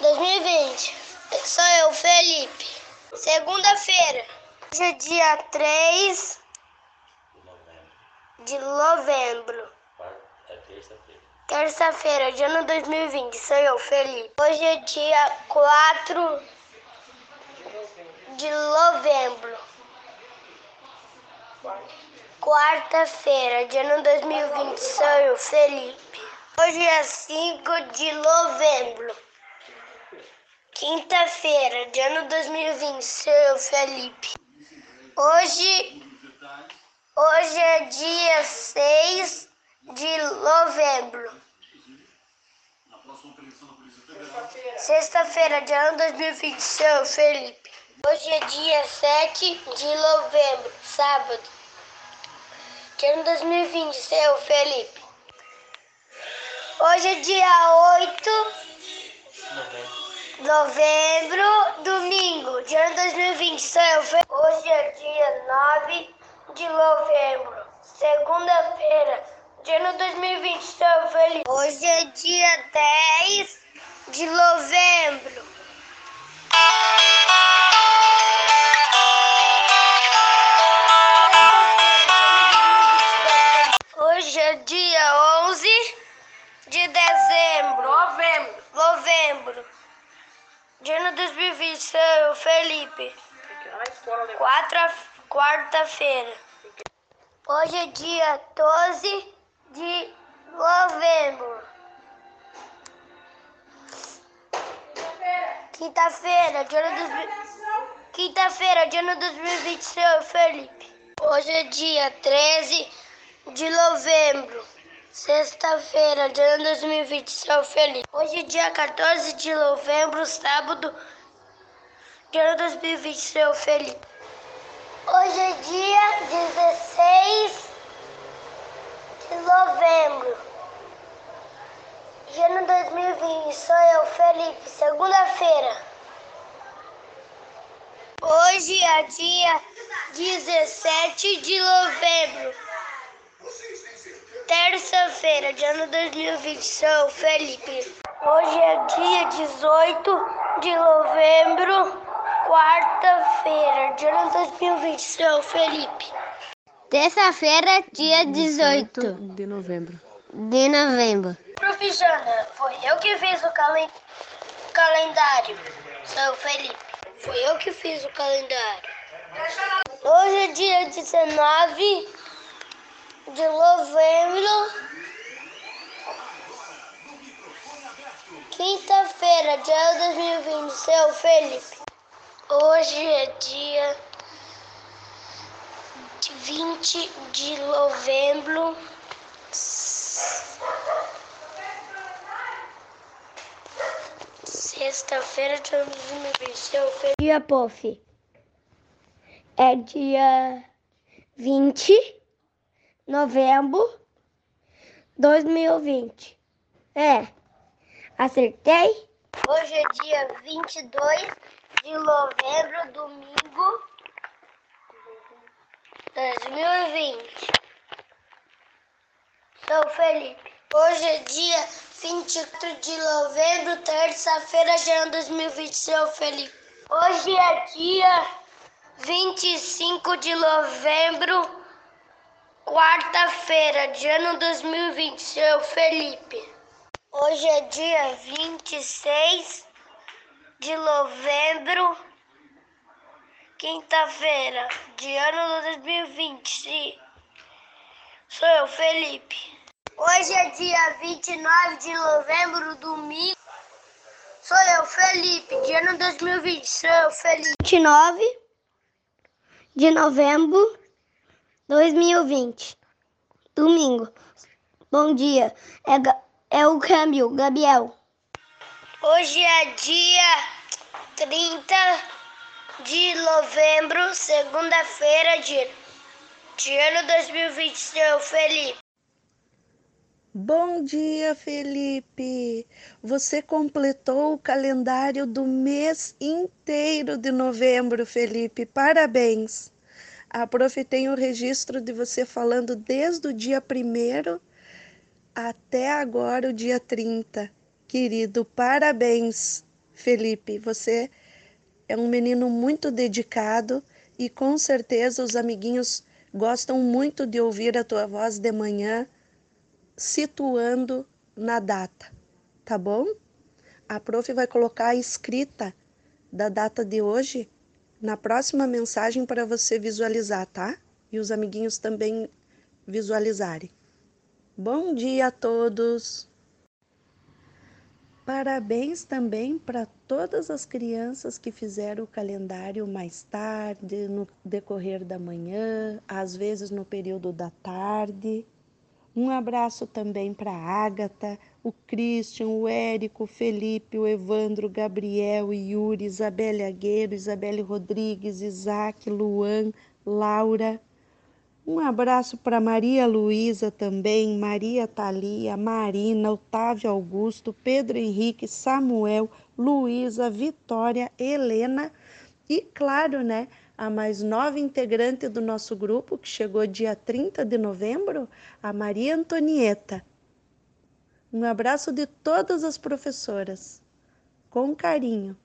2020. Sou eu, Felipe. Segunda-feira. Hoje é dia 3 de novembro. É terça-feira. Terça-feira de ano 2020. Sou eu, Felipe. Hoje é dia 4 de novembro. Quarta-feira de ano 2020. Sou eu, Felipe. Hoje é 5 de novembro. Quinta-feira de ano 2020. Sou eu, Felipe. Hoje, hoje é dia 6 de novembro. Sexta-feira de ano 2020. Sou eu, Felipe. Hoje é dia 7 de novembro, sábado. De ano 2020. Sou eu, Felipe. Hoje é dia 8 Novembro. Novembro, domingo, de ano 2020, sou eu. Hoje é dia 9 de novembro, segunda-feira, de ano 2020, sou eu, Felipe. Hoje é dia 10 de novembro. De dezembro. Novembro. Novembro. De ano 2020, sou eu, Felipe. Quatro, quarta-feira. Hoje é dia 12 de novembro. Quinta-feira, de ano 2020. Quinta-feira, de ano 2020, sou eu, Felipe. Hoje é dia 13 de novembro. Sexta-feira, de ano 2020, sou eu, Felipe. Hoje dia 14 de novembro, sábado, de ano 2020, sou eu, Felipe. Hoje é dia 16 de novembro, de ano 2020, sou eu, Felipe. Segunda-feira. Hoje é dia 17 de novembro. Terça-feira de ano 2020, sou Felipe. Hoje é dia 18 de novembro, quarta-feira de ano 2020, sou Felipe. Terça-feira, dia 18 de novembro. de novembro. Professora, foi eu que fiz o calen- calendário. Sou o Felipe. Foi eu que fiz o calendário. Hoje é dia 19 de novembro. Quinta-feira, dia 2020, seu Felipe. Hoje é dia 20 de novembro. Sexta-feira, dia 2020, seu Felipe. Dia, Pof. É dia 20 de novembro 2020. É, acertei? Hoje é dia 22 de novembro, domingo 2020. Sou Felipe. Hoje é dia 24 de novembro, terça-feira ano 2020. Sou Felipe. Hoje é dia 25 de novembro, quarta-feira de ano 2020. Sou Felipe. Hoje é dia 26 de novembro, quinta-feira de ano 2020. Sou eu, Felipe. Hoje é dia 29 de novembro, domingo. Sou eu, Felipe, de ano 2020. Sou eu, Felipe. 29 de novembro 2020. Domingo. Bom dia. É, é o câmbio, Gabriel. Hoje é dia 30 de novembro, segunda-feira de, de ano 2020. Sou eu, Felipe. Bom dia, Felipe! Você completou o calendário do mês inteiro de novembro, Felipe. Parabéns! A prof tem o registro de você falando desde o dia 1 até agora, o dia 30. Querido, parabéns! Felipe, você é um menino muito dedicado e com certeza os amiguinhos gostam muito de ouvir a tua voz de manhã situando na data, tá bom? A prof vai colocar a escrita da data de hoje na próxima mensagem para você visualizar, tá? E os amiguinhos também visualizarem. Bom dia a todos! Parabéns também para todas as crianças que fizeram o calendário mais tarde, no decorrer da manhã, às vezes no período da tarde. Um abraço também para Ágata, o Christian, o Érico, o Felipe, o Evandro, o Gabriel, o Yuri, Isabelle Agueiro, Isabelle Rodrigues, Isaac, Luan, Laura. Um abraço para Maria Luísa também, Maria Thalia, Marina, Otávio Augusto, Pedro Henrique, Samuel, Luísa, Vitória, Helena e, claro, né, a mais nova integrante do nosso grupo, que chegou dia 30 de novembro, a Maria Antonieta. Um abraço de todas as professoras, com carinho.